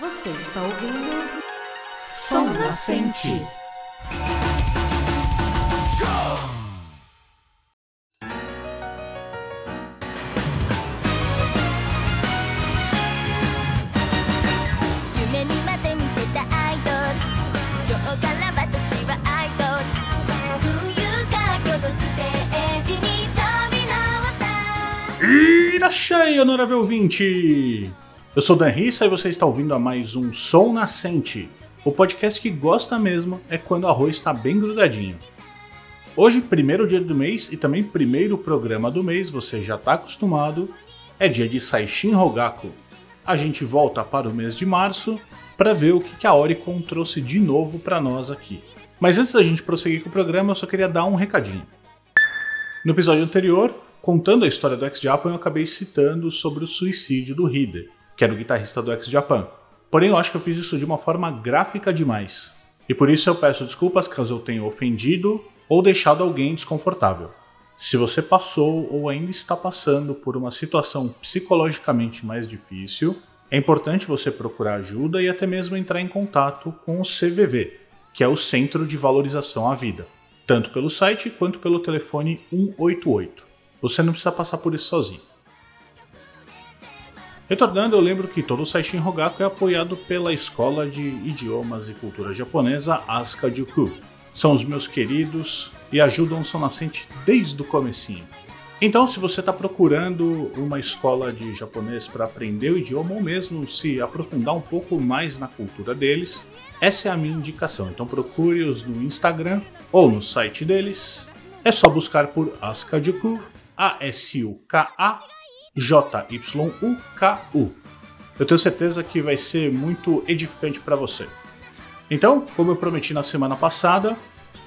Você está ouvindo Som Nascente. Irachai, honorável ouvinte! Eu sou Dan Rissa e você está ouvindo a mais um Som Nascente, o podcast que gosta mesmo é quando o arroz está bem grudadinho. Hoje, primeiro dia do mês e também primeiro programa do mês, você já está acostumado, é dia de Saishin Rogaku. A gente volta para o mês de março para ver o que a Oricon trouxe de novo para nós aqui. Mas antes da gente prosseguir com o programa, eu só queria dar um recadinho. No episódio anterior, contando a história do X-Japan, eu acabei citando sobre o suicídio do Hide, que era o guitarrista do X-Japan. Porém, eu acho que eu fiz isso de uma forma gráfica demais. E por isso eu peço desculpas caso eu tenha ofendido ou deixado alguém desconfortável. Se você passou ou ainda está passando por uma situação psicologicamente mais difícil, é importante você procurar ajuda e até mesmo entrar em contato com o CVV, que é o Centro de Valorização à Vida, tanto pelo site quanto pelo telefone 188. Você não precisa passar por isso sozinho. Retornando, eu lembro que todo o Saishin Rogaku é apoiado pela Escola de Idiomas e Cultura Japonesa Asuka Juku. São os meus queridos e ajudam o São Nascente desde o comecinho. Então, se você está procurando uma escola de japonês para aprender o idioma ou mesmo se aprofundar um pouco mais na cultura deles, essa é a minha indicação. Então procure-os no Instagram ou no site deles. É só buscar por Asukajuku, A-S-U-K-A J-Y-U-K-U. Eu tenho certeza que vai ser muito edificante para você. Então, como eu prometi na semana passada,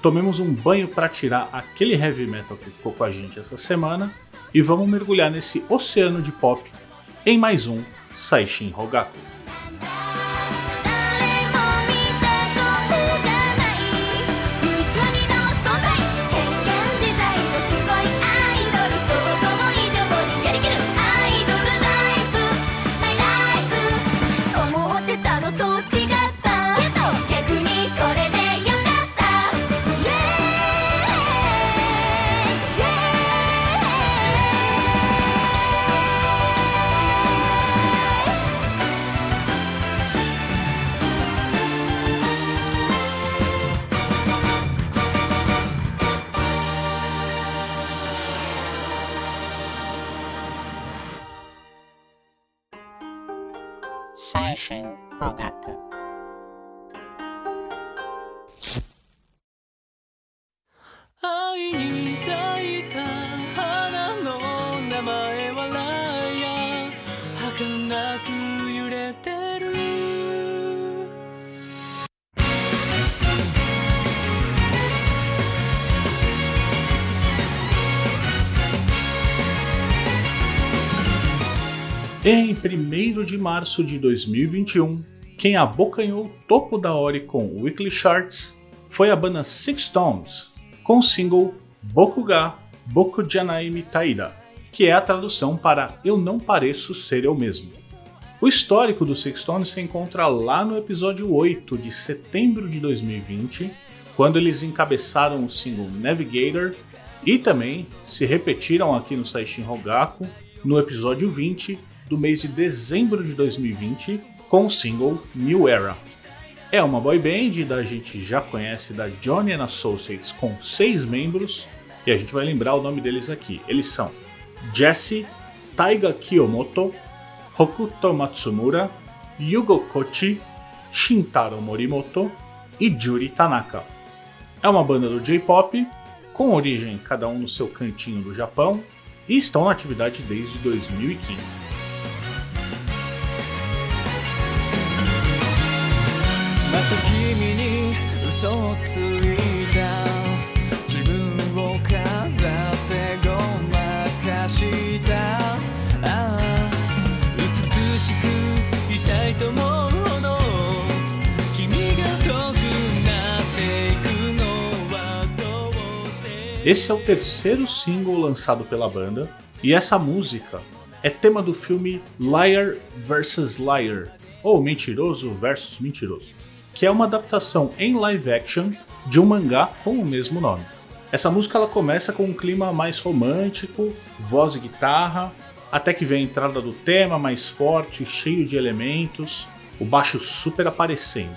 tomemos um banho para tirar aquele heavy metal que ficou com a gente essa semana e vamos mergulhar nesse oceano de pop em mais um Saishin Rogaku. Em 1 de março de 2021, quem abocanhou o topo da Oricon Weekly Charts foi a banda Six Tones, com o single Bokuga Boku Janai Taida, que é a tradução para Eu Não Pareço Ser Eu Mesmo. O histórico do Six Tones se encontra lá no episódio 8 de setembro de 2020, quando eles encabeçaram o single Navigator e também se repetiram aqui no Saishin Rogaku no episódio 20 do mês de dezembro de 2020 com o single New Era. É uma boy band da gente já conhece da Johnny and Associates com seis membros e a gente vai lembrar o nome deles aqui. Eles são Jesse, Taiga Kiyomoto, Hokuto Matsumura, Yugo Kochi, Shintaro Morimoto e Juri Tanaka. É uma banda do J-pop com origem cada um no seu cantinho do Japão e estão na atividade desde 2015. 君に嘘をついた自分を飾ってごまかしたああ美しくいたいと思うほど君が遠くなっていくのはどうして Esse é o terceiro single lançado pela banda, e essa música é tema do filme Liar vs Liar, ou Mentiroso versus Mentiroso, que é uma adaptação em live action de um mangá com o mesmo nome. Essa música ela começa com um clima mais romântico, voz e guitarra, até que vem a entrada do tema mais forte, cheio de elementos, o baixo super aparecendo.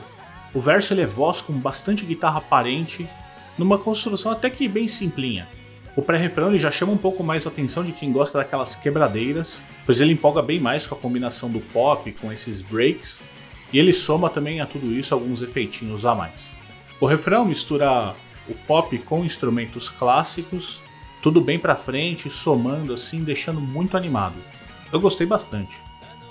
O verso ele é voz com bastante guitarra aparente, numa construção até que bem simplinha. O pré-refrão já chama um pouco mais a atenção de quem gosta daquelas quebradeiras, pois ele empolga bem mais com a combinação do pop com esses breaks, e ele soma também a tudo isso alguns efeitinhos a mais. O refrão mistura o pop com instrumentos clássicos, tudo bem pra frente, somando assim, deixando muito animado. Eu gostei bastante.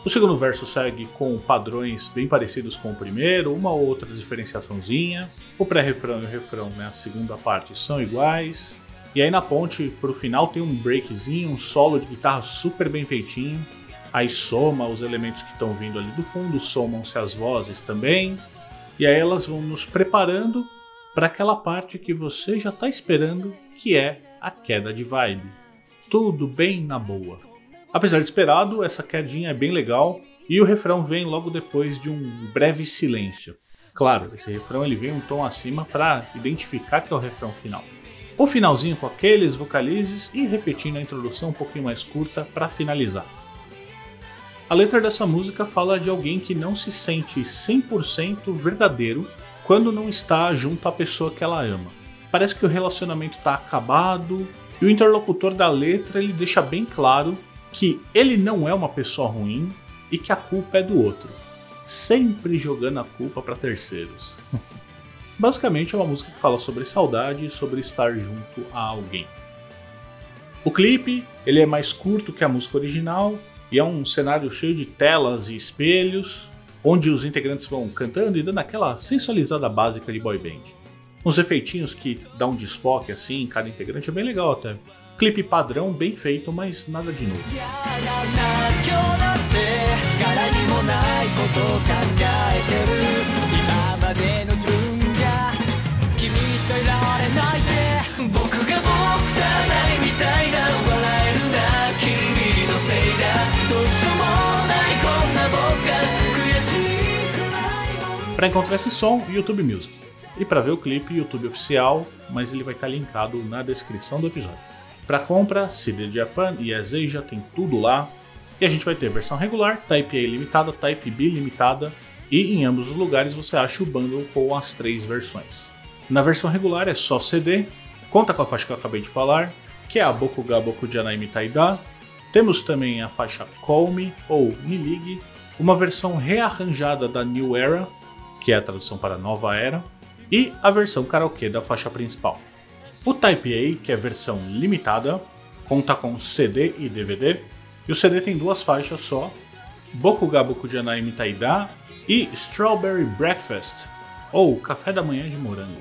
O segundo verso segue com padrões bem parecidos com o primeiro, uma ou outra diferenciaçãozinha. O pré-refrão e o refrão, né, a segunda parte, são iguais. E aí na ponte, pro final, tem um breakzinho, um solo de guitarra super bem feitinho. Aí soma os elementos que estão vindo ali do fundo, somam-se as vozes também. E aí elas vão nos preparando para aquela parte que você já está esperando, que é a queda de vibe. Tudo bem na boa. Apesar de esperado, essa quedinha é bem legal e o refrão vem logo depois de um breve silêncio. Claro, esse refrão ele vem um tom acima para identificar que é o refrão final. O finalzinho com aqueles vocalizes e repetindo a introdução um pouquinho mais curta para finalizar. A letra dessa música fala de alguém que não se sente 100% verdadeiro quando não está junto à pessoa que ela ama. Parece que o relacionamento está acabado e o interlocutor da letra ele deixa bem claro que ele não é uma pessoa ruim e que a culpa é do outro, sempre jogando a culpa para terceiros. Basicamente é uma música que fala sobre saudade e sobre estar junto a alguém. O clipe ele é mais curto que a música original e é um cenário cheio de telas e espelhos, onde os integrantes vão cantando e dando aquela sensualizada básica de boy band. Uns efeitinhos que dão um desfoque assim em cada integrante é bem legal até. Clipe padrão, bem feito, mas nada de novo. Para encontrar esse som, YouTube Music. E para ver o clipe, YouTube oficial, mas ele vai estar linkado na descrição do episódio. Para compra, CD Japan e Azeja tem tudo lá. E a gente vai ter versão regular, Type A limitada, Type B limitada, e em ambos os lugares você acha o bundle com as três versões. Na versão regular é só CD, conta com a faixa que eu acabei de falar, que é a Bokuga Boku Janaimi Taida. Temos também a faixa Call Me ou Me Ligue, uma versão rearranjada da New Era, que é a tradução para Nova Era, e a versão karaokê da faixa principal. O Type A, que é a versão limitada, conta com CD e DVD, e o CD tem duas faixas só, Bokuga Boku Janai Mitaida e Strawberry Breakfast, ou Café da Manhã de Morango.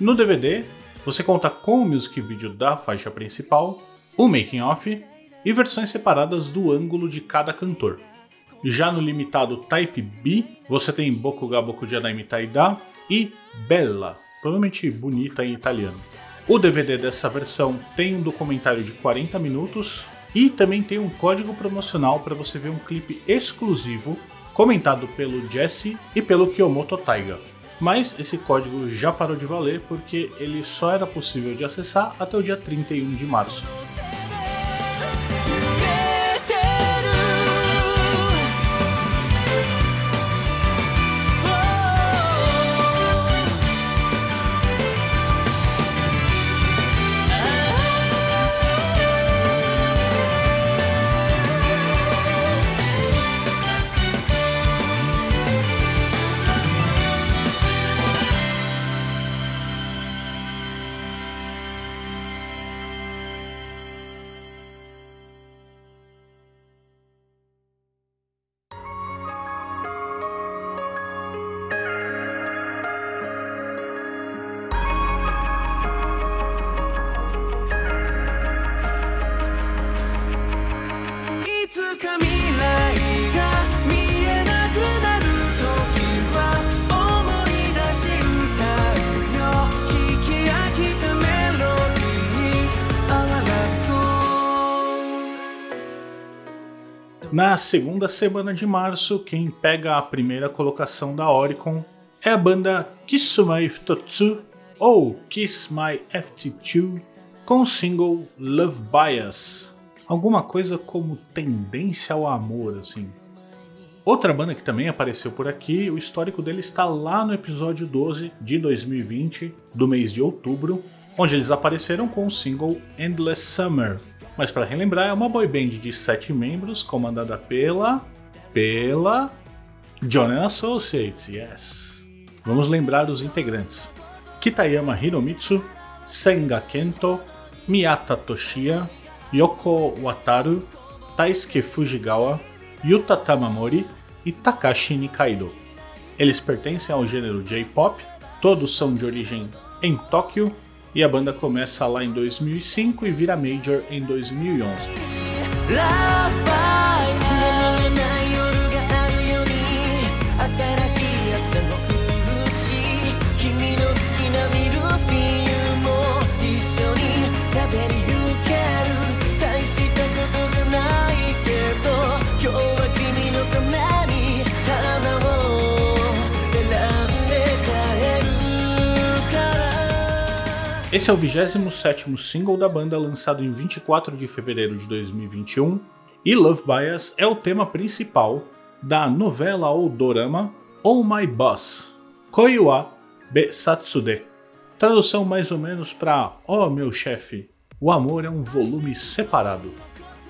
No DVD, você conta com o music video da faixa principal, o making off e versões separadas do ângulo de cada cantor. Já no limitado Type B, você tem Bokuga Boku Janai Mitaida e Bella, provavelmente bonita em italiano. O DVD dessa versão tem um documentário de 40 minutos e também tem um código promocional para você ver um clipe exclusivo comentado pelo Jesse e pelo Kiyomoto Taiga. Mas esse código já parou de valer porque ele só era possível de acessar até o dia 31 de março. Na segunda semana de março, quem pega a primeira colocação da Oricon é a banda Kissumai Totsu ou Kiss My FT2 com o single Love Bias. Alguma coisa como tendência ao amor, assim. Outra banda que também apareceu por aqui, o histórico dele está lá no episódio 12 de 2020, do mês de outubro, onde eles apareceram com o single Endless Summer. Mas para relembrar, é uma boy band de sete membros, comandada pela. pela. John Associates, yes. Vamos lembrar os integrantes: Kitayama Hiromitsu, Senga Kento, Miyata Toshiya, Yoko Wataru, Taisuke Fujigawa, Yuta Tamamori e Takashi Nikaido. Eles pertencem ao gênero J-pop, todos são de origem em Tóquio e a banda começa lá em 2005 e vira major em 2011. Esse é o 27 single da banda lançado em 24 de fevereiro de 2021 e Love Bias é o tema principal da novela ou dorama Oh My Boss, Koiwa Besatsude. Tradução mais ou menos para Oh meu chefe, o amor é um volume separado.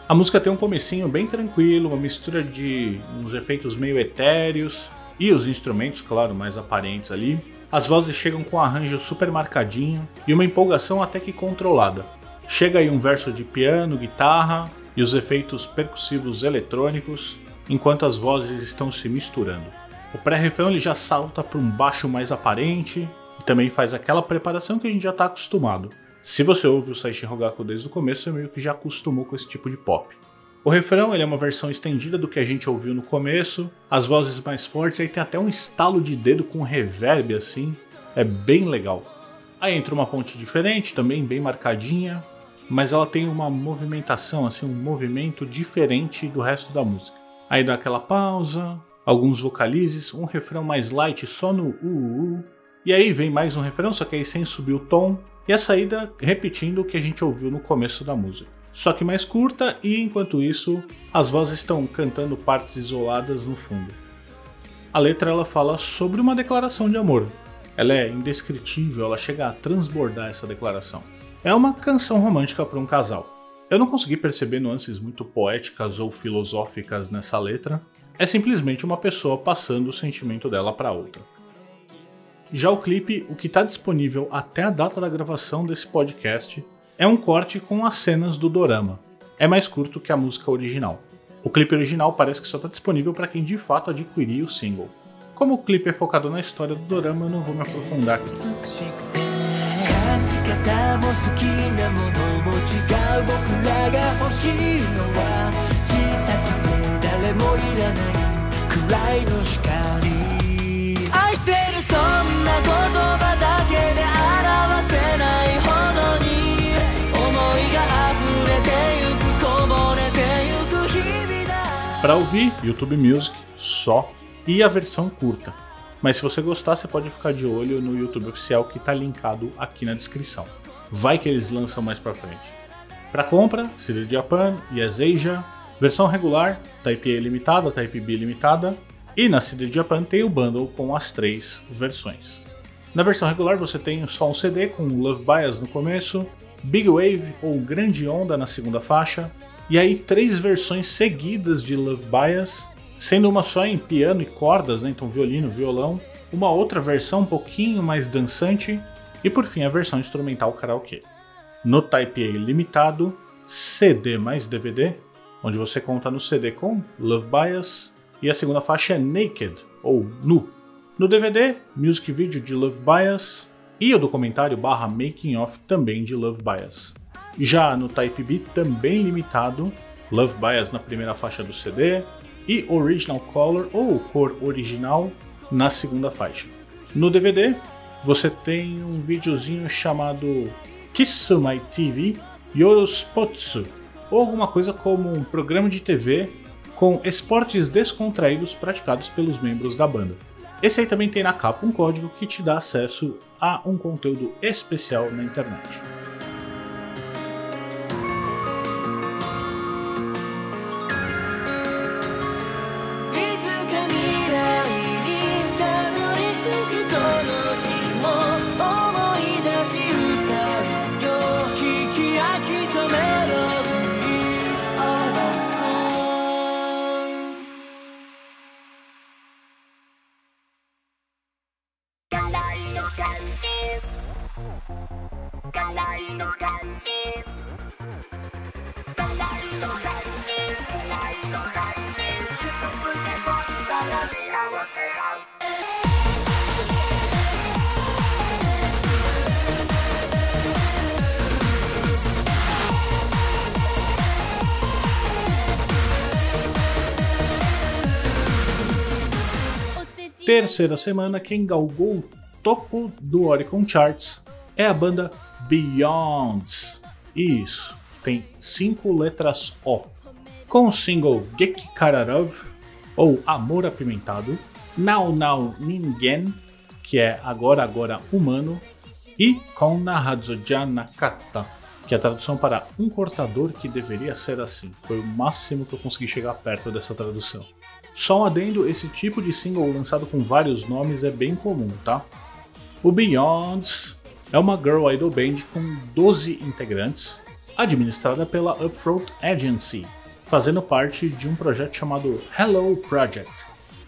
A música tem um comecinho bem tranquilo, uma mistura de uns efeitos meio etéreos e os instrumentos, claro, mais aparentes ali. As vozes chegam com um arranjo super marcadinho e uma empolgação até que controlada. Chega aí um verso de piano, guitarra e os efeitos percussivos eletrônicos, enquanto as vozes estão se misturando. O pré-refrão ele já salta para um baixo mais aparente e também faz aquela preparação que a gente já está acostumado. Se você ouve o Saishi Rogaku desde o começo, você meio que já acostumou com esse tipo de pop. O refrão ele é uma versão estendida do que a gente ouviu no começo, as vozes mais fortes, aí tem até um estalo de dedo com reverb assim, é bem legal. Aí entra uma ponte diferente, também bem marcadinha, mas ela tem uma movimentação, assim, um movimento diferente do resto da música. Aí dá aquela pausa, alguns vocalizes, um refrão mais light só no uh, uh, uh, e aí vem mais um refrão, só que aí sem subir o tom, e a saída repetindo o que a gente ouviu no começo da música só que mais curta, e enquanto isso, as vozes estão cantando partes isoladas no fundo. A letra ela fala sobre uma declaração de amor. Ela é indescritível, ela chega a transbordar essa declaração. É uma canção romântica para um casal. Eu não consegui perceber nuances muito poéticas ou filosóficas nessa letra, é simplesmente uma pessoa passando o sentimento dela para outra. Já o clipe, o que está disponível até a data da gravação desse podcast, é um corte com as cenas do dorama. É mais curto que a música original. O clipe original parece que só está disponível para quem de fato adquirir o single. Como o clipe é focado na história do dorama, eu não vou me aprofundar aqui. Para ouvir, YouTube Music só e a versão curta. Mas se você gostar, você pode ficar de olho no YouTube oficial que está linkado aqui na descrição. Vai que eles lançam mais para frente. Para compra, CD Japan e Asia, versão regular, Type A limitada, Type B limitada, e na CD Japan tem o bundle com as três versões. Na versão regular você tem só um CD com Love Bias no começo, Big Wave ou Grande Onda na segunda faixa, e aí três versões seguidas de Love Bias, sendo uma só em piano e cordas, né? então violino, violão, uma outra versão um pouquinho mais dançante e por fim a versão instrumental karaokê. No Type A limitado, CD mais DVD, onde você conta no CD com Love Bias e a segunda faixa é Naked ou Nu. No DVD, music video de Love Bias e o documentário barra making of também de Love Bias. Já no Type B, também limitado, Love Bias na primeira faixa do CD e Original Color ou cor original na segunda faixa. No DVD, você tem um videozinho chamado Kissumai TV Yorospotsu, ou alguma coisa como um programa de TV com esportes descontraídos praticados pelos membros da banda. Esse aí também tem na capa um código que te dá acesso a um conteúdo especial na internet. Terceira semana, quem galgou o topo do Oricon Charts é a banda Beyonds. Isso, tem cinco letras O. Com o single Geki Kararov, ou Amor Apimentado, Now Now Ningen, que é Agora Agora Humano, e com Nahazoja Nakata, que é a tradução para Um Cortador que Deveria Ser Assim. Foi o máximo que eu consegui chegar perto dessa tradução. Só um adendo, esse tipo de single lançado com vários nomes é bem comum, tá? O Beyonds é uma girl idol band com 12 integrantes, administrada pela Upfront Agency, fazendo parte de um projeto chamado Hello Project.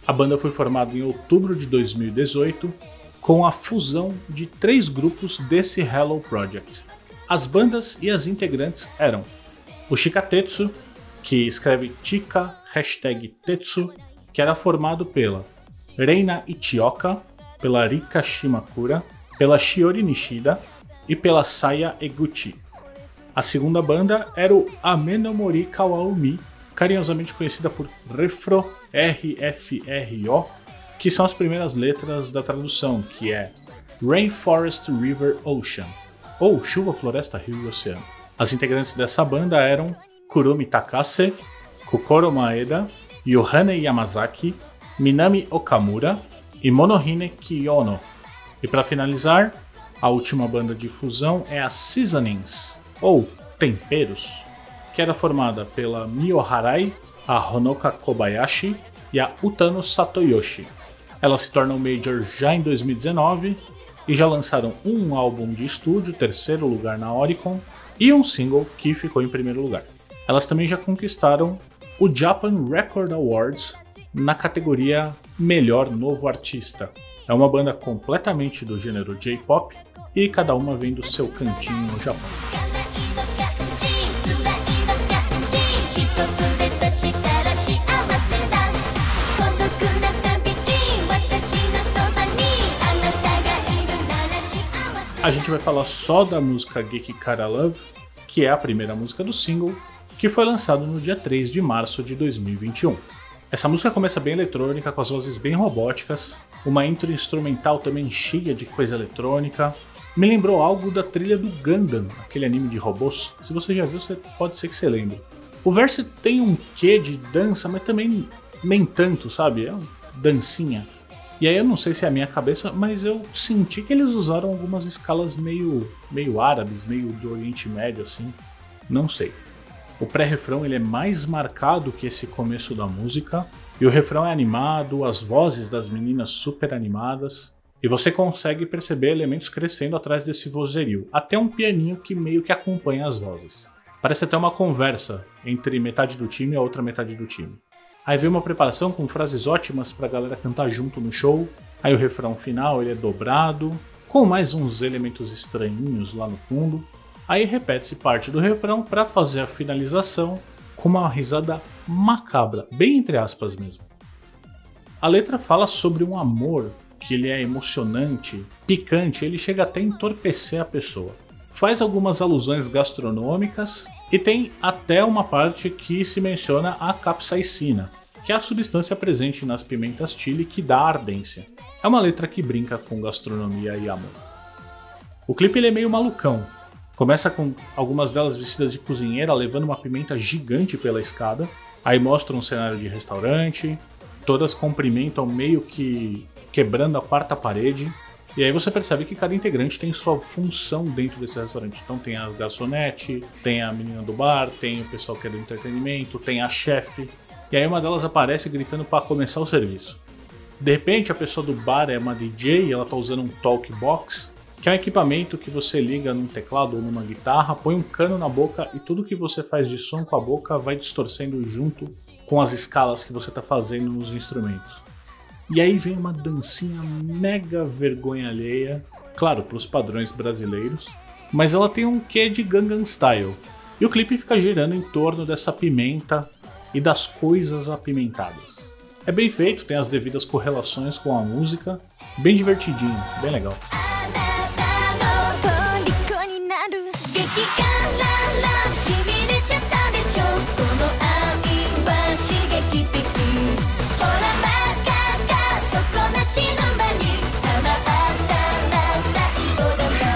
A banda foi formada em outubro de 2018 com a fusão de três grupos desse Hello Project. As bandas e as integrantes eram o Shikatetsu, que escreve Chika hashtag Tetsu, que era formado pela Reina Ichioka, pela Rika Shimakura, pela Shiori Nishida e pela Saya Eguchi. A segunda banda era o Amenomori Kawaumi, carinhosamente conhecida por Refro, R-F-R-O, que são as primeiras letras da tradução, que é Rainforest River Ocean, ou Chuva, Floresta, Rio e Oceano. As integrantes dessa banda eram Kurumi Takase, Kokoro Maeda, Yohane Yamazaki, Minami Okamura e Monohine Kiyono. E para finalizar, a última banda de fusão é a Seasonings, ou Temperos, que era formada pela Mio Harai, a Honoka Kobayashi e a Utano Satoyoshi. Elas se tornam major já em 2019 e já lançaram um álbum de estúdio, terceiro lugar na Oricon, e um single que ficou em primeiro lugar. Elas também já conquistaram o Japan Record Awards na categoria Melhor Novo Artista. É uma banda completamente do gênero J-pop e cada uma vem do seu cantinho no Japão. A gente vai falar só da música Geek Kara Love, que é a primeira música do single, que foi lançado no dia 3 de março de 2021. Essa música começa bem eletrônica, com as vozes bem robóticas, uma intro instrumental também cheia de coisa eletrônica. Me lembrou algo da trilha do Gundam, aquele anime de robôs. Se você já viu, pode ser que você lembre. O verso tem um quê de dança, mas também nem tanto, sabe? É uma dancinha. E aí eu não sei se é a minha cabeça, mas eu senti que eles usaram algumas escalas meio, meio árabes, meio do Oriente Médio, assim. Não sei. O pré-refrão ele é mais marcado que esse começo da música, e o refrão é animado, as vozes das meninas super animadas, e você consegue perceber elementos crescendo atrás desse vozerio, até um pianinho que meio que acompanha as vozes. Parece até uma conversa entre metade do time e a outra metade do time. Aí vem uma preparação com frases ótimas pra galera cantar junto no show. Aí o refrão final ele é dobrado, com mais uns elementos estranhinhos lá no fundo. Aí repete-se parte do refrão para fazer a finalização com uma risada macabra, bem entre aspas mesmo. A letra fala sobre um amor que ele é emocionante, picante, ele chega até a entorpecer a pessoa. Faz algumas alusões gastronômicas e tem até uma parte que se menciona a capsaicina, que é a substância presente nas pimentas chili que dá ardência. É uma letra que brinca com gastronomia e amor. O clipe ele é meio malucão, Começa com algumas delas vestidas de cozinheira levando uma pimenta gigante pela escada. Aí mostra um cenário de restaurante, todas cumprimentam meio que quebrando a quarta parede. E aí você percebe que cada integrante tem sua função dentro desse restaurante. Então tem a garçonete, tem a menina do bar, tem o pessoal que é do entretenimento, tem a chefe. E aí uma delas aparece gritando para começar o serviço. De repente a pessoa do bar é uma DJ e ela tá usando um talk box, que é um equipamento que você liga num teclado ou numa guitarra, põe um cano na boca e tudo que você faz de som com a boca vai distorcendo junto com as escalas que você está fazendo nos instrumentos. E aí vem uma dancinha mega vergonha alheia, claro, para os padrões brasileiros, mas ela tem um quê de Gangnam Style. E o clipe fica girando em torno dessa pimenta e das coisas apimentadas. É bem feito, tem as devidas correlações com a música, bem divertidinho, bem legal. あなたの虜になる激辛ラブしびれちゃったでしょこの愛は刺激的ほらバカか底なし沼にハマったら最後だわ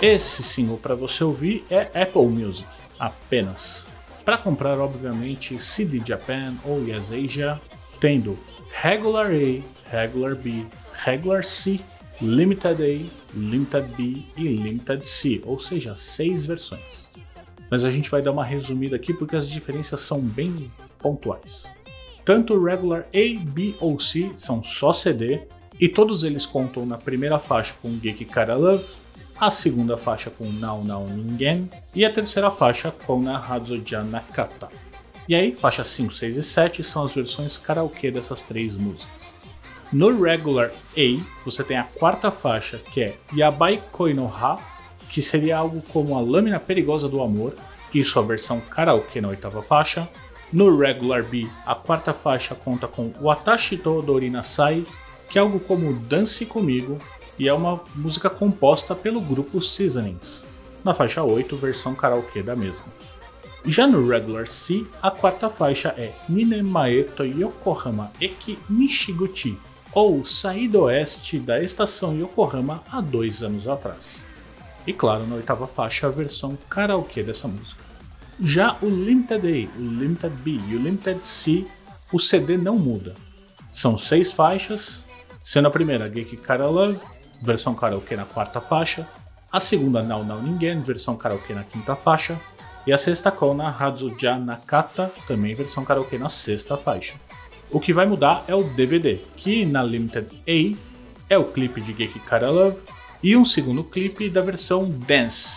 Esse single para você ouvir é Apple Music, apenas. Para comprar, obviamente, CD Japan ou Yes Asia, tendo Regular A, Regular B, Regular C, Limited A, Limited B e Limited C, ou seja, seis versões. Mas a gente vai dar uma resumida aqui porque as diferenças são bem pontuais. Tanto o Regular A, B ou C são só CD e todos eles contam na primeira faixa com Geek Cara Love, a segunda faixa com Now Now Ningen e a terceira faixa com Nahazu Nakata. E aí, faixas 5, 6 e 7 são as versões karaokê dessas três músicas. No Regular A, você tem a quarta faixa que é Yabai Koi no Ha, que seria algo como a lâmina perigosa do amor, e sua versão karaokê na oitava faixa. No Regular B, a quarta faixa conta com Watashi to Dorinasai, que é algo como Dance Comigo, e é uma música composta pelo grupo Seasonings. Na faixa 8, versão karaokê da mesma. Já no Regular C, a quarta faixa é Ninemae to Yokohama Eki Nishiguchi, ou Saí do Oeste da estação Yokohama há dois anos atrás. E claro, na oitava faixa, a versão karaokê dessa música. Já o Limited A, o Limited B e o Limited C, o CD não muda. São seis faixas, sendo a primeira Geek Kara Love, versão karaokê na quarta faixa, a segunda Now Now Ningen, versão karaokê na quinta faixa, e a sexta Kona Hazuja Nakata, também versão karaokê na sexta faixa. O que vai mudar é o DVD, que na Limited A é o clipe de Geek Kara Love e um segundo clipe da versão Dance.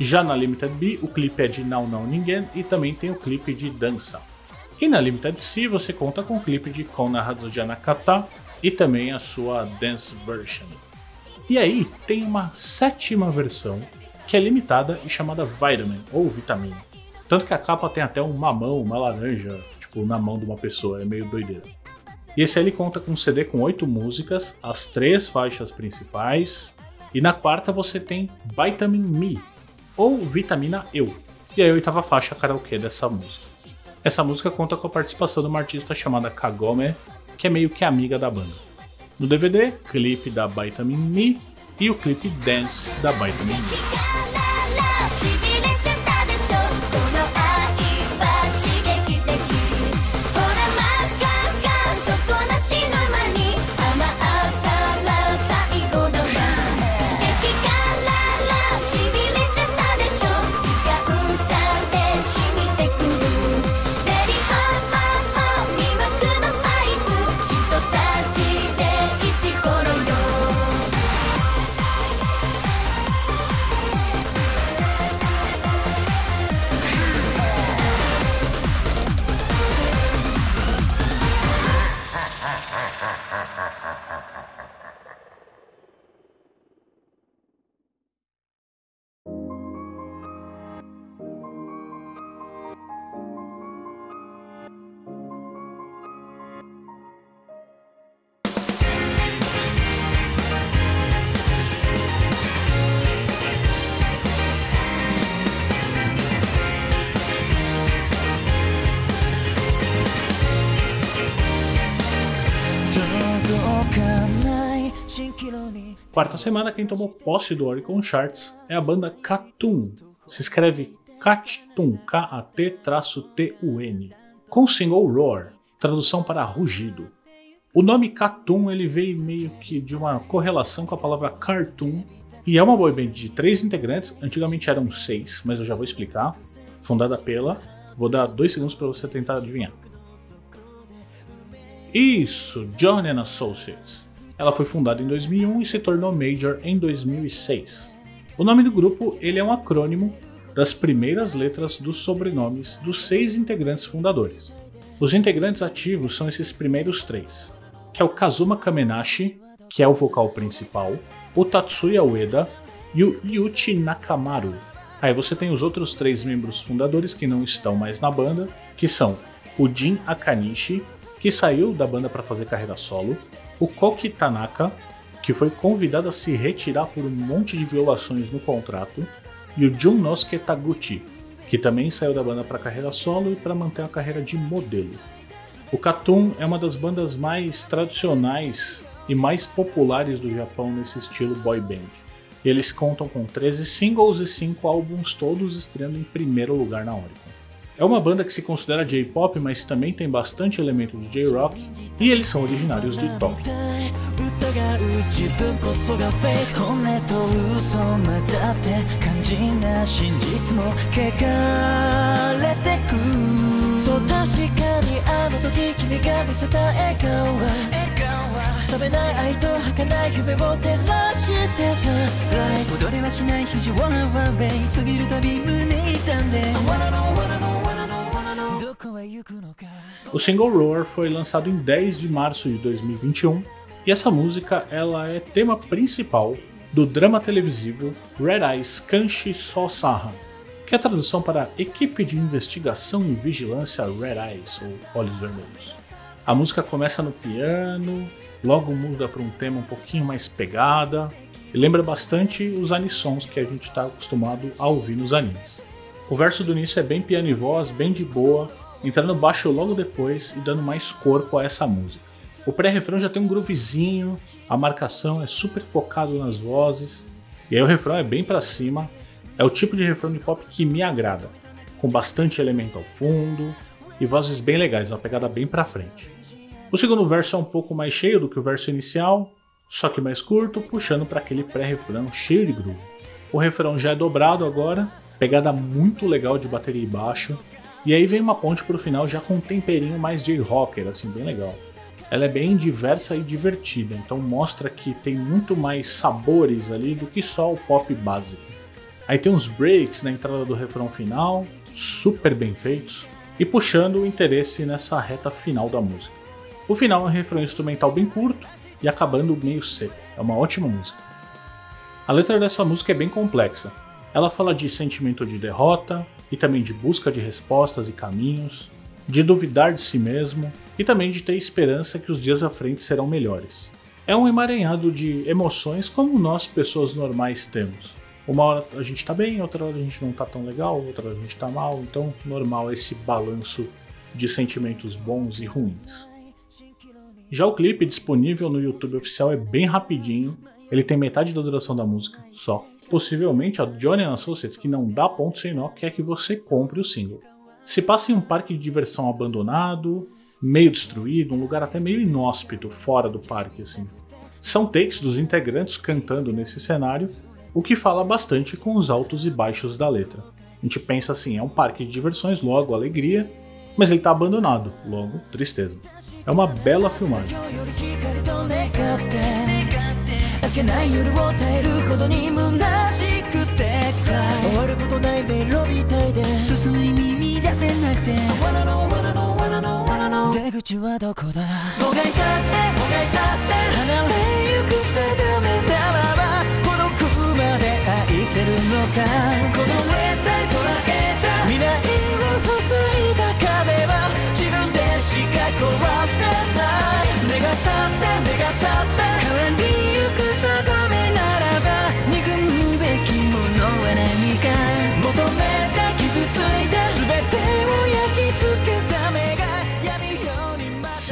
Já na Limited B, o clipe é de Now Now Ningen e também tem o clipe de Dança. E na Limited C, você conta com o clipe de Kona Hazuja Nakata e também a sua Dance Version. E aí tem uma sétima versão que é limitada e chamada Vitamin ou Vitamina. Tanto que a capa tem até um mamão, uma laranja, tipo, na mão de uma pessoa, é meio doideira. E esse ele conta com um CD com oito músicas, as três faixas principais, e na quarta você tem Vitamin Me, ou Vitamina Eu, e a oitava faixa karaokê dessa música. Essa música conta com a participação de uma artista chamada Kagome, que é meio que amiga da banda. No DVD, clipe da Vitamin Me e o clipe Dance da Vitamin Me. Quarta semana, quem tomou posse do Oricon Charts é a banda Katun. Se escreve Katun, K-A-T-T-U-N. com o single Roar, tradução para rugido. O nome Cartoon ele veio meio que de uma correlação com a palavra cartoon e é uma boy band de três integrantes, antigamente eram seis, mas eu já vou explicar. Fundada pela, vou dar dois segundos para você tentar adivinhar. Isso, John and Associates. Ela foi fundada em 2001 e se tornou major em 2006. O nome do grupo ele é um acrônimo das primeiras letras dos sobrenomes dos seis integrantes fundadores. Os integrantes ativos são esses primeiros três, que é o Kazuma Kamenashi, que é o vocal principal, o Tatsuya Ueda e o Yuchi Nakamaru. Aí você tem os outros três membros fundadores que não estão mais na banda, que são o Jin Akanishi, que saiu da banda para fazer carreira solo, o Koki Tanaka, que foi convidado a se retirar por um monte de violações no contrato, e o Junnosuke Taguchi, que também saiu da banda para carreira solo e para manter a carreira de modelo. O Katun é uma das bandas mais tradicionais e mais populares do Japão nesse estilo boy band. Eles contam com 13 singles e 5 álbuns, todos estreando em primeiro lugar na Oricon. É uma banda que se considera J-pop, mas também tem bastante elemento de J-rock, e eles são originários de Tóquio. O single Roar foi lançado em 10 de março de 2021 e essa música ela é tema principal do drama televisivo Red Eyes Kanshi Sosahan, que é a tradução para Equipe de Investigação e Vigilância Red Eyes, ou Olhos Vermelhos. A música começa no piano, logo muda para um tema um pouquinho mais pegada, e lembra bastante os anisons que a gente está acostumado a ouvir nos animes. O verso do início é bem piano e voz, bem de boa, entrando baixo logo depois e dando mais corpo a essa música. O pré-refrão já tem um groovezinho, a marcação é super focado nas vozes, e aí o refrão é bem para cima. É o tipo de refrão de pop que me agrada, com bastante elemento ao fundo e vozes bem legais, uma pegada bem para frente. O segundo verso é um pouco mais cheio do que o verso inicial, só que mais curto, puxando para aquele pré-refrão cheio de groove. O refrão já é dobrado agora, pegada muito legal de bateria e baixo, e aí vem uma ponte pro final já com um temperinho mais de rocker, assim, bem legal ela é bem diversa e divertida, então mostra que tem muito mais sabores ali do que só o pop básico. Aí tem uns breaks na entrada do refrão final, super bem feitos, e puxando o interesse nessa reta final da música. O final é um refrão instrumental bem curto e acabando meio seco. É uma ótima música. A letra dessa música é bem complexa. Ela fala de sentimento de derrota e também de busca de respostas e caminhos, de duvidar de si mesmo e também de ter esperança que os dias à frente serão melhores. É um emaranhado de emoções como nós, pessoas normais, temos. Uma hora a gente tá bem, outra hora a gente não tá tão legal, outra hora a gente tá mal, então normal esse balanço de sentimentos bons e ruins. Já o clipe disponível no YouTube oficial é bem rapidinho, ele tem metade da duração da música só. Possivelmente a Johnny Associates, que não dá ponto sem nó, quer que você compre o single. Se passa em um parque de diversão abandonado, meio destruído, um lugar até meio inóspito, fora do parque, assim. São takes dos integrantes cantando nesse cenário, o que fala bastante com os altos e baixos da letra. A gente pensa assim, é um parque de diversões, logo alegria, mas ele está abandonado, logo tristeza. É uma bela filmagem. Wanna know 出口はどこだ？もがいたってもがいたって。離れゆく定めならば孤独まで愛せるのか？この熱帯捉えた。未来を塞いだ壁は自分でしか壊せない。願ったって願ったって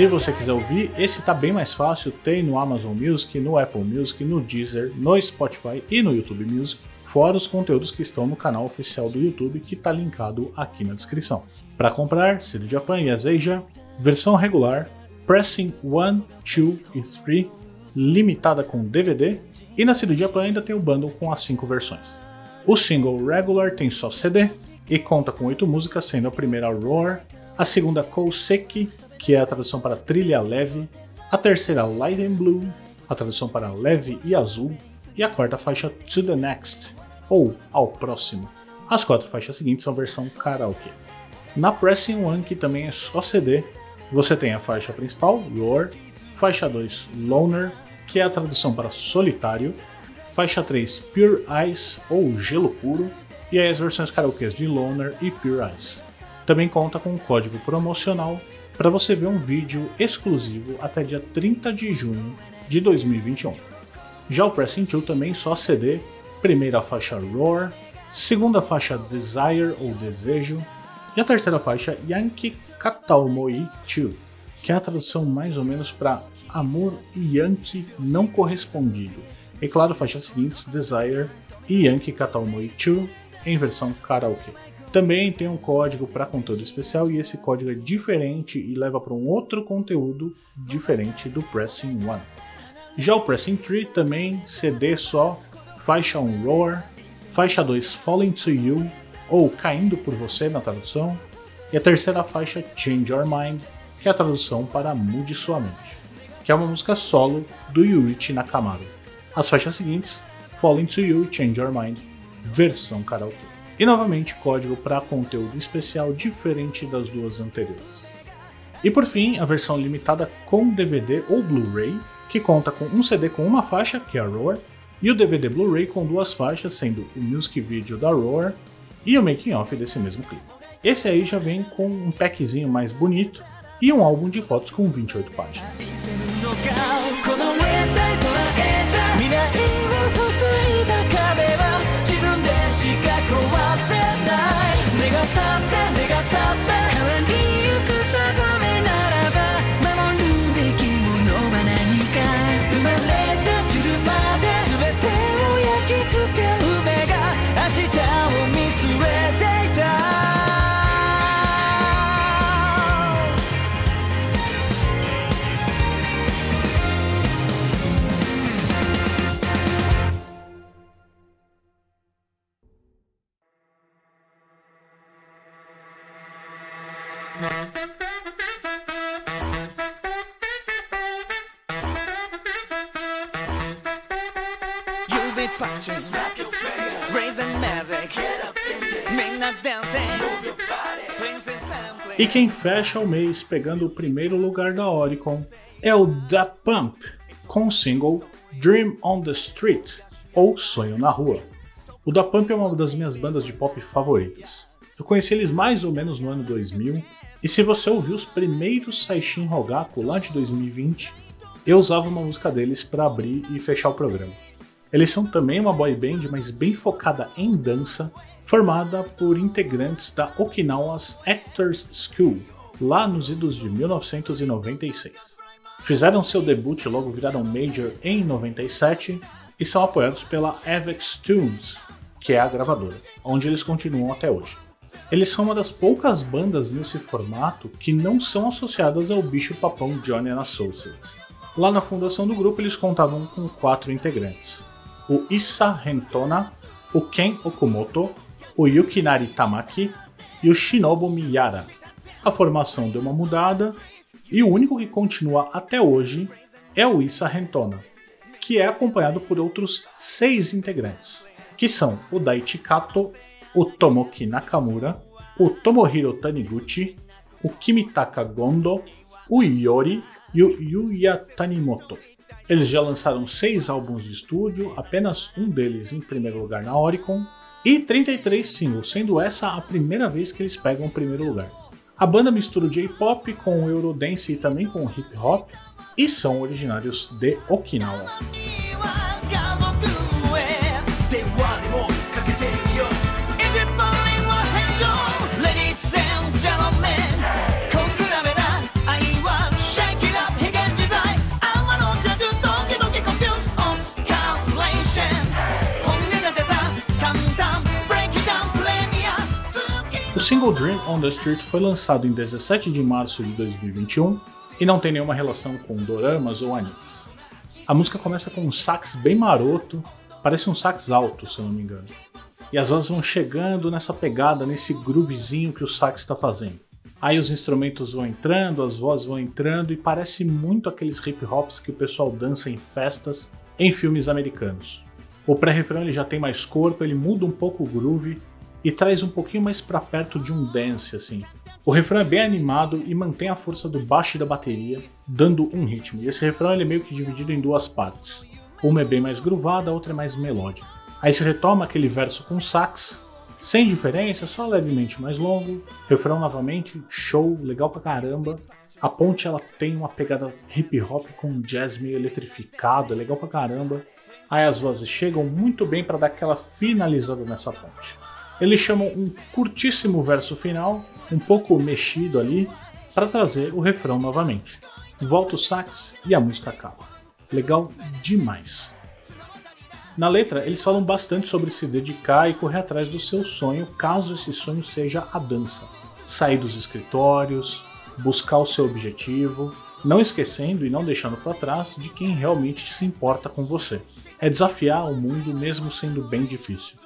Se você quiser ouvir, esse tá bem mais fácil, tem no Amazon Music, no Apple Music, no Deezer, no Spotify e no YouTube Music. fora os conteúdos que estão no canal oficial do YouTube que está linkado aqui na descrição. Para comprar, CD Japan e Azeja, versão regular, Pressing 1, 2 e 3, limitada com DVD, e na CD Japan ainda tem o bundle com as 5 versões. O single regular tem só CD e conta com 8 músicas, sendo a primeira Roar, a segunda Kouseki, que é a tradução para trilha leve, a terceira Light and Blue, a tradução para leve e azul, e a quarta faixa To the Next, ou Ao Próximo. As quatro faixas seguintes são versão karaoke. Na Pressing One, que também é só CD, você tem a faixa principal, Roar, faixa 2, Loner, que é a tradução para solitário, faixa 3, Pure Ice, ou Gelo Puro, e aí as versões karaokês de Loner e Pure Ice. Também conta com um código promocional para você ver um vídeo exclusivo até dia 30 de junho de 2021. Já o Pressing 2 também só CD primeira faixa Roar, segunda faixa Desire ou Desejo, e a terceira faixa Yankee Kataomoi 2, que é a tradução mais ou menos para Amor Yankee Não Correspondido. E claro, faixas seguintes Desire e Yankee Kataomoi 2 em versão karaoke. Também tem um código para conteúdo especial e esse código é diferente e leva para um outro conteúdo diferente do Pressing 1. Já o Pressing 3 também CD só faixa 1 Roar, faixa 2 Falling to You, ou Caindo por Você na tradução, e a terceira faixa Change Your Mind, que é a tradução para Mude Sua Mente, que é uma música solo do Yuichi Nakamoto. As faixas seguintes, Falling to You Change Your Mind, versão karaoke. E novamente código para conteúdo especial diferente das duas anteriores. E por fim, a versão limitada com DVD ou Blu-ray, que conta com um CD com uma faixa, que é a Roar, e o DVD Blu-ray com duas faixas, sendo o music video da Roar e o making off desse mesmo clipe. Esse aí já vem com um packzinho mais bonito e um álbum de fotos com 28 páginas. E quem fecha o mês pegando o primeiro lugar da Oricon é o Da Pump, com o single Dream on the Street, ou Sonho na Rua. O Da Pump é uma das minhas bandas de pop favoritas. Eu conheci eles mais ou menos no ano 2000, e se você ouviu os primeiros Saishin Rogaku lá de 2020, eu usava uma música deles para abrir e fechar o programa. Eles são também uma boy band, mas bem focada em dança, formada por integrantes da Okinawa's Actors School, lá nos idos de 1996. Fizeram seu debut e logo viraram major em 97 e são apoiados pela Avex Tunes, que é a gravadora, onde eles continuam até hoje. Eles são uma das poucas bandas nesse formato que não são associadas ao bicho papão Johnny and Associates. Lá na fundação do grupo eles contavam com quatro integrantes: o Issa Rentona, o Ken Okumoto, o Yukinari Tamaki e o Shinobu Miyara. A formação deu uma mudada e o único que continua até hoje é o Issa Rentona, que é acompanhado por outros seis integrantes, que são o Daichi Kato, o Tomoki Nakamura, o Tomohiro Taniguchi, o Kimitaka Gondo, o Iori e o Yuya Tanimoto. Eles já lançaram seis álbuns de estúdio, apenas um deles em primeiro lugar na Oricon, e 33 singles, sendo essa a primeira vez que eles pegam o primeiro lugar. A banda mistura o J-pop com o Eurodance e também com o hip hop, e são originários de Okinawa. Single Dream on the Street foi lançado em 17 de março de 2021 e não tem nenhuma relação com doramas ou animes. A música começa com um sax bem maroto, parece um sax alto, se eu não me engano. E as vozes vão chegando nessa pegada, nesse groovezinho que o sax está fazendo. Aí os instrumentos vão entrando, as vozes vão entrando e parece muito aqueles hip hops que o pessoal dança em festas em filmes americanos. O pré-refrão ele já tem mais corpo, ele muda um pouco o groove e traz um pouquinho mais para perto de um dance assim. O refrão é bem animado e mantém a força do baixo e da bateria, dando um ritmo. E esse refrão ele é meio que dividido em duas partes. Uma é bem mais groovada, a outra é mais melódica. Aí se retoma aquele verso com sax, sem diferença, só levemente mais longo. Refrão novamente, show, legal pra caramba. A ponte ela tem uma pegada hip hop com jazz meio eletrificado, é legal pra caramba. Aí as vozes chegam muito bem para dar aquela finalizada nessa ponte. Eles chamam um curtíssimo verso final, um pouco mexido ali, para trazer o refrão novamente. Volta o sax e a música acaba. Legal demais. Na letra, eles falam bastante sobre se dedicar e correr atrás do seu sonho, caso esse sonho seja a dança. Sair dos escritórios, buscar o seu objetivo, não esquecendo e não deixando para trás de quem realmente se importa com você. É desafiar o mundo mesmo sendo bem difícil.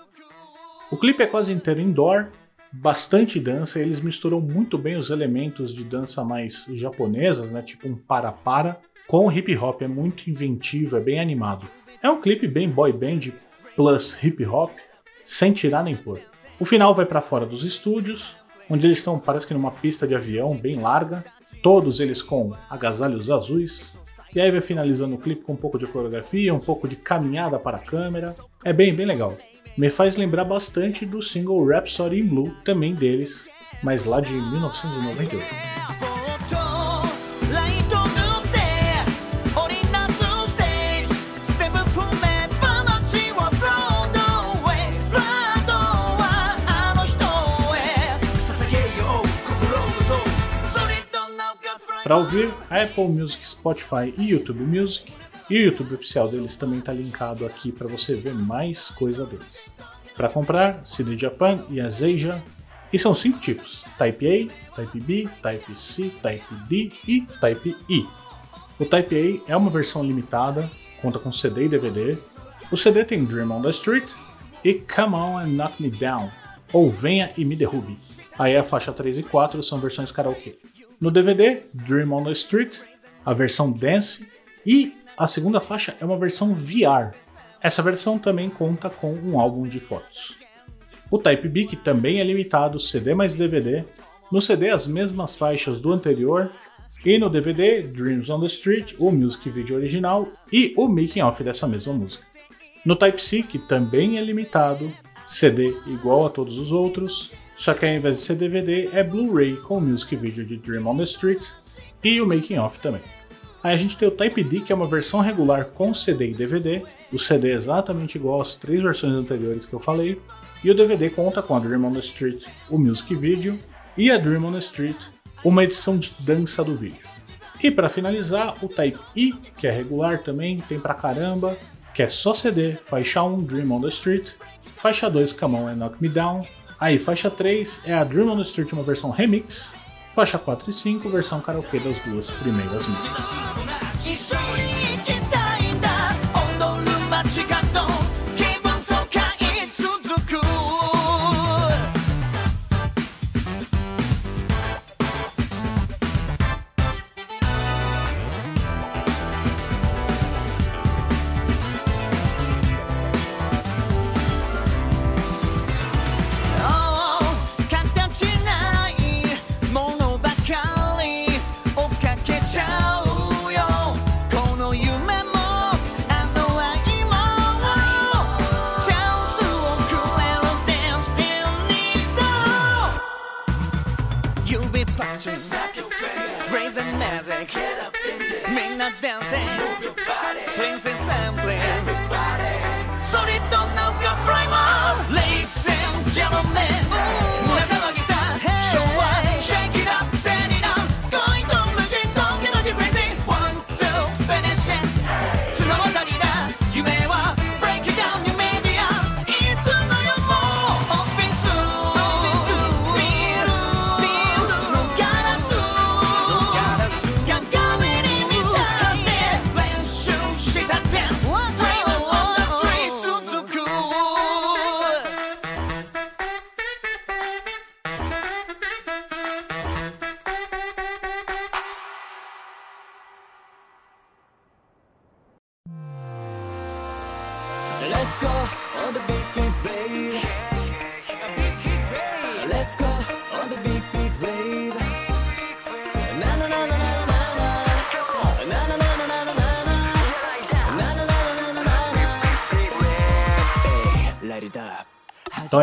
O clipe é quase inteiro indoor, bastante dança, e eles misturam muito bem os elementos de dança mais japonesas, né, tipo um para-para, com o hip hop, é muito inventivo, é bem animado. É um clipe bem boy band plus hip hop, sem tirar nem pôr. O final vai para fora dos estúdios, onde eles estão, parece que numa pista de avião bem larga, todos eles com agasalhos azuis. E aí vai finalizando o clipe com um pouco de coreografia, um pouco de caminhada para a câmera. É bem, bem legal me faz lembrar bastante do single Rhapsody in Blue, também deles, mas lá de 1998. Para ouvir, Apple Music, Spotify e YouTube Music, e o YouTube oficial deles também está linkado aqui para você ver mais coisa deles. Para comprar, CD Japan e Azeja. E são cinco tipos: Type A, Type B, Type C, Type D e Type E. O Type A é uma versão limitada, conta com CD e DVD. O CD tem Dream on the Street e Come On and Knock Me Down, ou Venha e Me Derrube. Aí a faixa 3 e 4 são versões karaokê. No DVD, Dream on the Street, a versão Dance e a segunda faixa é uma versão VR. Essa versão também conta com um álbum de fotos. O Type B, que também é limitado, CD mais DVD. No CD, as mesmas faixas do anterior. E no DVD, Dreams on the Street, o music video original e o making off dessa mesma música. No Type-C, que também é limitado, CD igual a todos os outros, só que ao invés de ser DVD, é Blu-ray com o music video de Dream on the Street e o making off também. Aí a gente tem o Type D, que é uma versão regular com CD e DVD. O CD é exatamente igual às três versões anteriores que eu falei. E o DVD conta com a Dream on the Street, o music video, e a Dream on the Street, uma edição de dança do vídeo. E para finalizar, o Type E, que é regular também, tem pra caramba, que é só CD, faixa 1 Dream on the Street, faixa 2 Come On and Knock Me Down, aí faixa 3 é a Dream on the Street, uma versão remix, faixa 4 e 5, versão karaokê das duas primeiras músicas.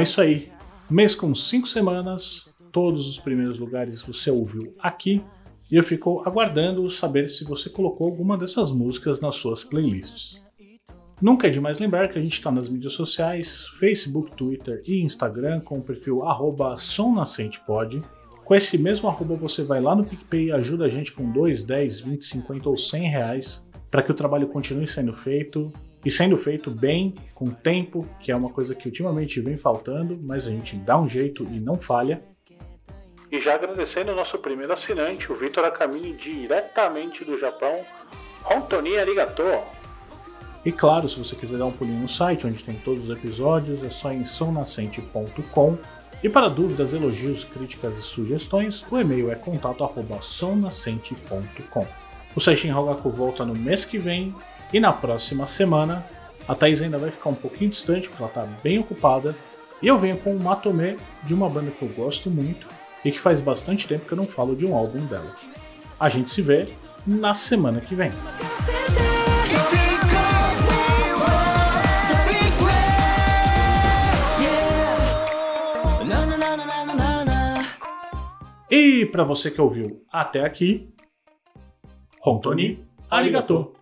É isso aí. Mês com cinco semanas, todos os primeiros lugares você ouviu aqui. E eu fico aguardando saber se você colocou alguma dessas músicas nas suas playlists. Nunca é demais lembrar que a gente está nas mídias sociais, Facebook, Twitter e Instagram com o perfil somnascentepod. Com esse mesmo arroba você vai lá no PicPay e ajuda a gente com 2, 10, 20, 50 ou 100 reais para que o trabalho continue sendo feito e sendo feito bem, com tempo, que é uma coisa que ultimamente vem faltando, mas a gente dá um jeito e não falha. E já agradecendo o nosso primeiro assinante, o Vitor Akamine, diretamente do Japão. Hontoni arigato! E claro, se você quiser dar um pulinho no site, onde tem todos os episódios, é só em somnascente.com. E para dúvidas, elogios, críticas e sugestões, o e-mail é contato@somnascente.com. O Seishin Rogaku volta no mês que vem e na próxima semana a Thaís ainda vai ficar um pouquinho distante porque ela está bem ocupada. E eu venho com o Matome de uma banda que eu gosto muito e que faz bastante tempo que eu não falo de um álbum dela. A gente se vê na semana que vem. E para você que ouviu até aqui, Hontoni arigato!